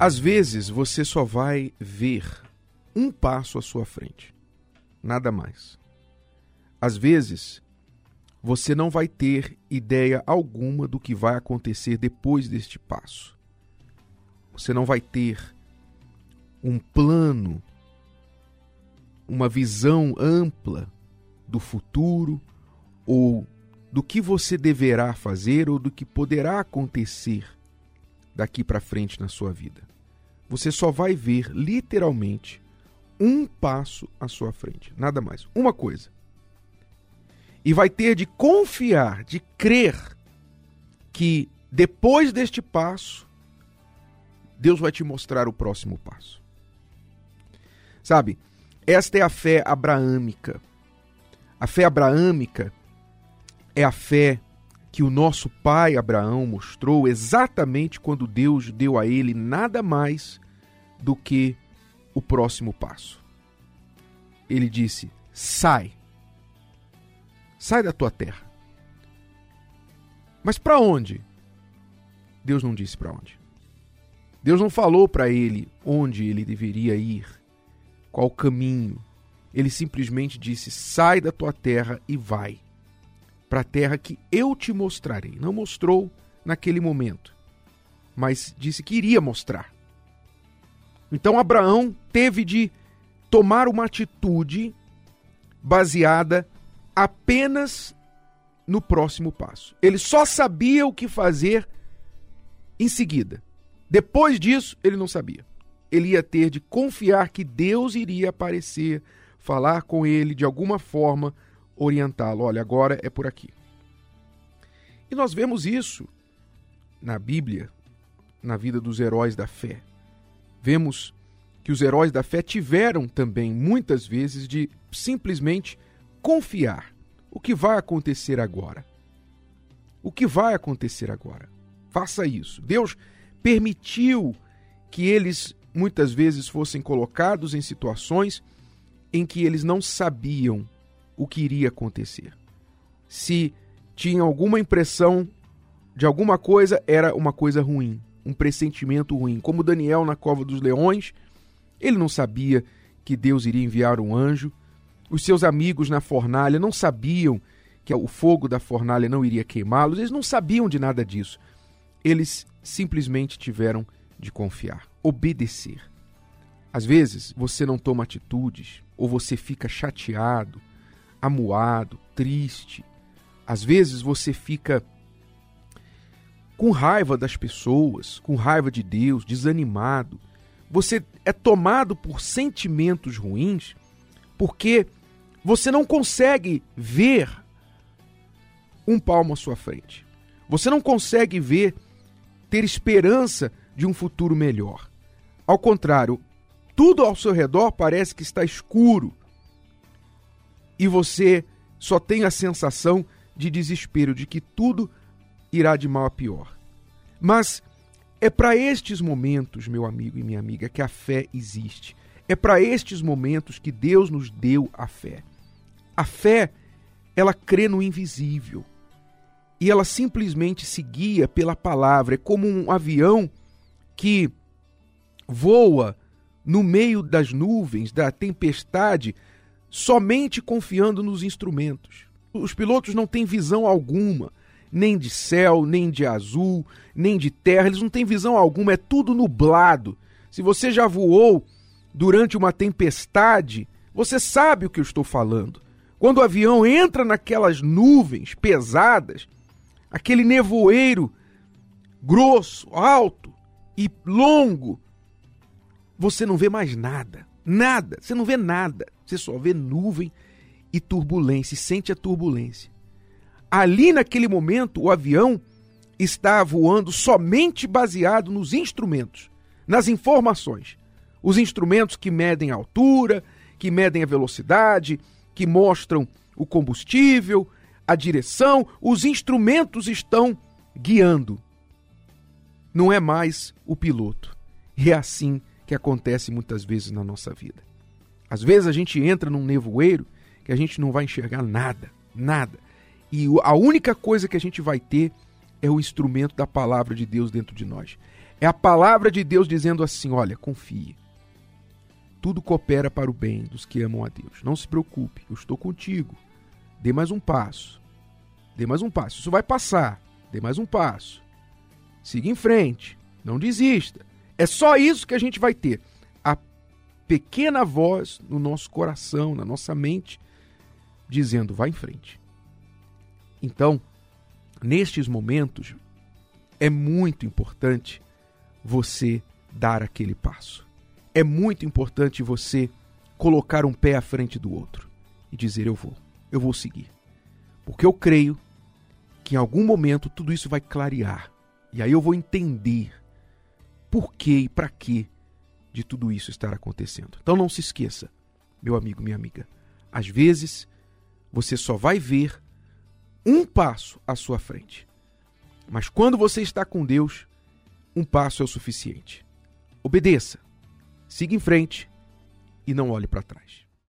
Às vezes você só vai ver um passo à sua frente, nada mais. Às vezes você não vai ter ideia alguma do que vai acontecer depois deste passo. Você não vai ter um plano, uma visão ampla do futuro ou do que você deverá fazer ou do que poderá acontecer daqui para frente na sua vida. Você só vai ver literalmente um passo à sua frente, nada mais. Uma coisa e vai ter de confiar, de crer que depois deste passo, Deus vai te mostrar o próximo passo. Sabe, esta é a fé abraâmica. A fé abraâmica é a fé que o nosso pai Abraão mostrou exatamente quando Deus deu a ele nada mais do que o próximo passo. Ele disse: sai Sai da tua terra. Mas para onde? Deus não disse para onde. Deus não falou para ele onde ele deveria ir, qual caminho. Ele simplesmente disse: sai da tua terra e vai para a terra que eu te mostrarei. Não mostrou naquele momento, mas disse que iria mostrar. Então Abraão teve de tomar uma atitude baseada apenas no próximo passo. Ele só sabia o que fazer em seguida. Depois disso, ele não sabia. Ele ia ter de confiar que Deus iria aparecer, falar com ele de alguma forma, orientá-lo. Olha, agora é por aqui. E nós vemos isso na Bíblia, na vida dos heróis da fé. Vemos que os heróis da fé tiveram também muitas vezes de simplesmente confiar. O que vai acontecer agora? O que vai acontecer agora? Faça isso. Deus permitiu que eles muitas vezes fossem colocados em situações em que eles não sabiam o que iria acontecer. Se tinham alguma impressão de alguma coisa, era uma coisa ruim, um pressentimento ruim. Como Daniel na cova dos leões, ele não sabia que Deus iria enviar um anjo, os seus amigos na fornalha não sabiam que o fogo da fornalha não iria queimá-los, eles não sabiam de nada disso. Eles simplesmente tiveram de confiar, obedecer. Às vezes você não toma atitudes, ou você fica chateado, amuado, triste. Às vezes você fica com raiva das pessoas, com raiva de Deus, desanimado. Você é tomado por sentimentos ruins porque você não consegue ver um palmo à sua frente. Você não consegue ver, ter esperança de um futuro melhor. Ao contrário, tudo ao seu redor parece que está escuro e você só tem a sensação de desespero, de que tudo irá de mal a pior. Mas é para estes momentos, meu amigo e minha amiga, que a fé existe. É para estes momentos que Deus nos deu a fé. A fé, ela crê no invisível. E ela simplesmente se guia pela palavra. É como um avião que voa no meio das nuvens, da tempestade, somente confiando nos instrumentos. Os pilotos não têm visão alguma, nem de céu, nem de azul, nem de terra, eles não têm visão alguma, é tudo nublado. Se você já voou durante uma tempestade, você sabe o que eu estou falando. Quando o avião entra naquelas nuvens pesadas, aquele nevoeiro grosso, alto e longo, você não vê mais nada. Nada. Você não vê nada. Você só vê nuvem e turbulência, sente a turbulência. Ali naquele momento, o avião está voando somente baseado nos instrumentos, nas informações. Os instrumentos que medem a altura, que medem a velocidade, que mostram o combustível, a direção, os instrumentos estão guiando. Não é mais o piloto. E é assim que acontece muitas vezes na nossa vida. Às vezes a gente entra num nevoeiro que a gente não vai enxergar nada, nada. E a única coisa que a gente vai ter é o instrumento da palavra de Deus dentro de nós. É a palavra de Deus dizendo assim: olha, confie. Tudo coopera para o bem dos que amam a Deus. Não se preocupe, eu estou contigo. Dê mais um passo. Dê mais um passo. Isso vai passar. Dê mais um passo. Siga em frente. Não desista. É só isso que a gente vai ter. A pequena voz no nosso coração, na nossa mente, dizendo: vá em frente. Então, nestes momentos, é muito importante você dar aquele passo. É muito importante você colocar um pé à frente do outro e dizer: Eu vou, eu vou seguir. Porque eu creio que em algum momento tudo isso vai clarear. E aí eu vou entender por que e para que de tudo isso estar acontecendo. Então não se esqueça, meu amigo, minha amiga. Às vezes você só vai ver um passo à sua frente. Mas quando você está com Deus, um passo é o suficiente. Obedeça, siga em frente e não olhe para trás.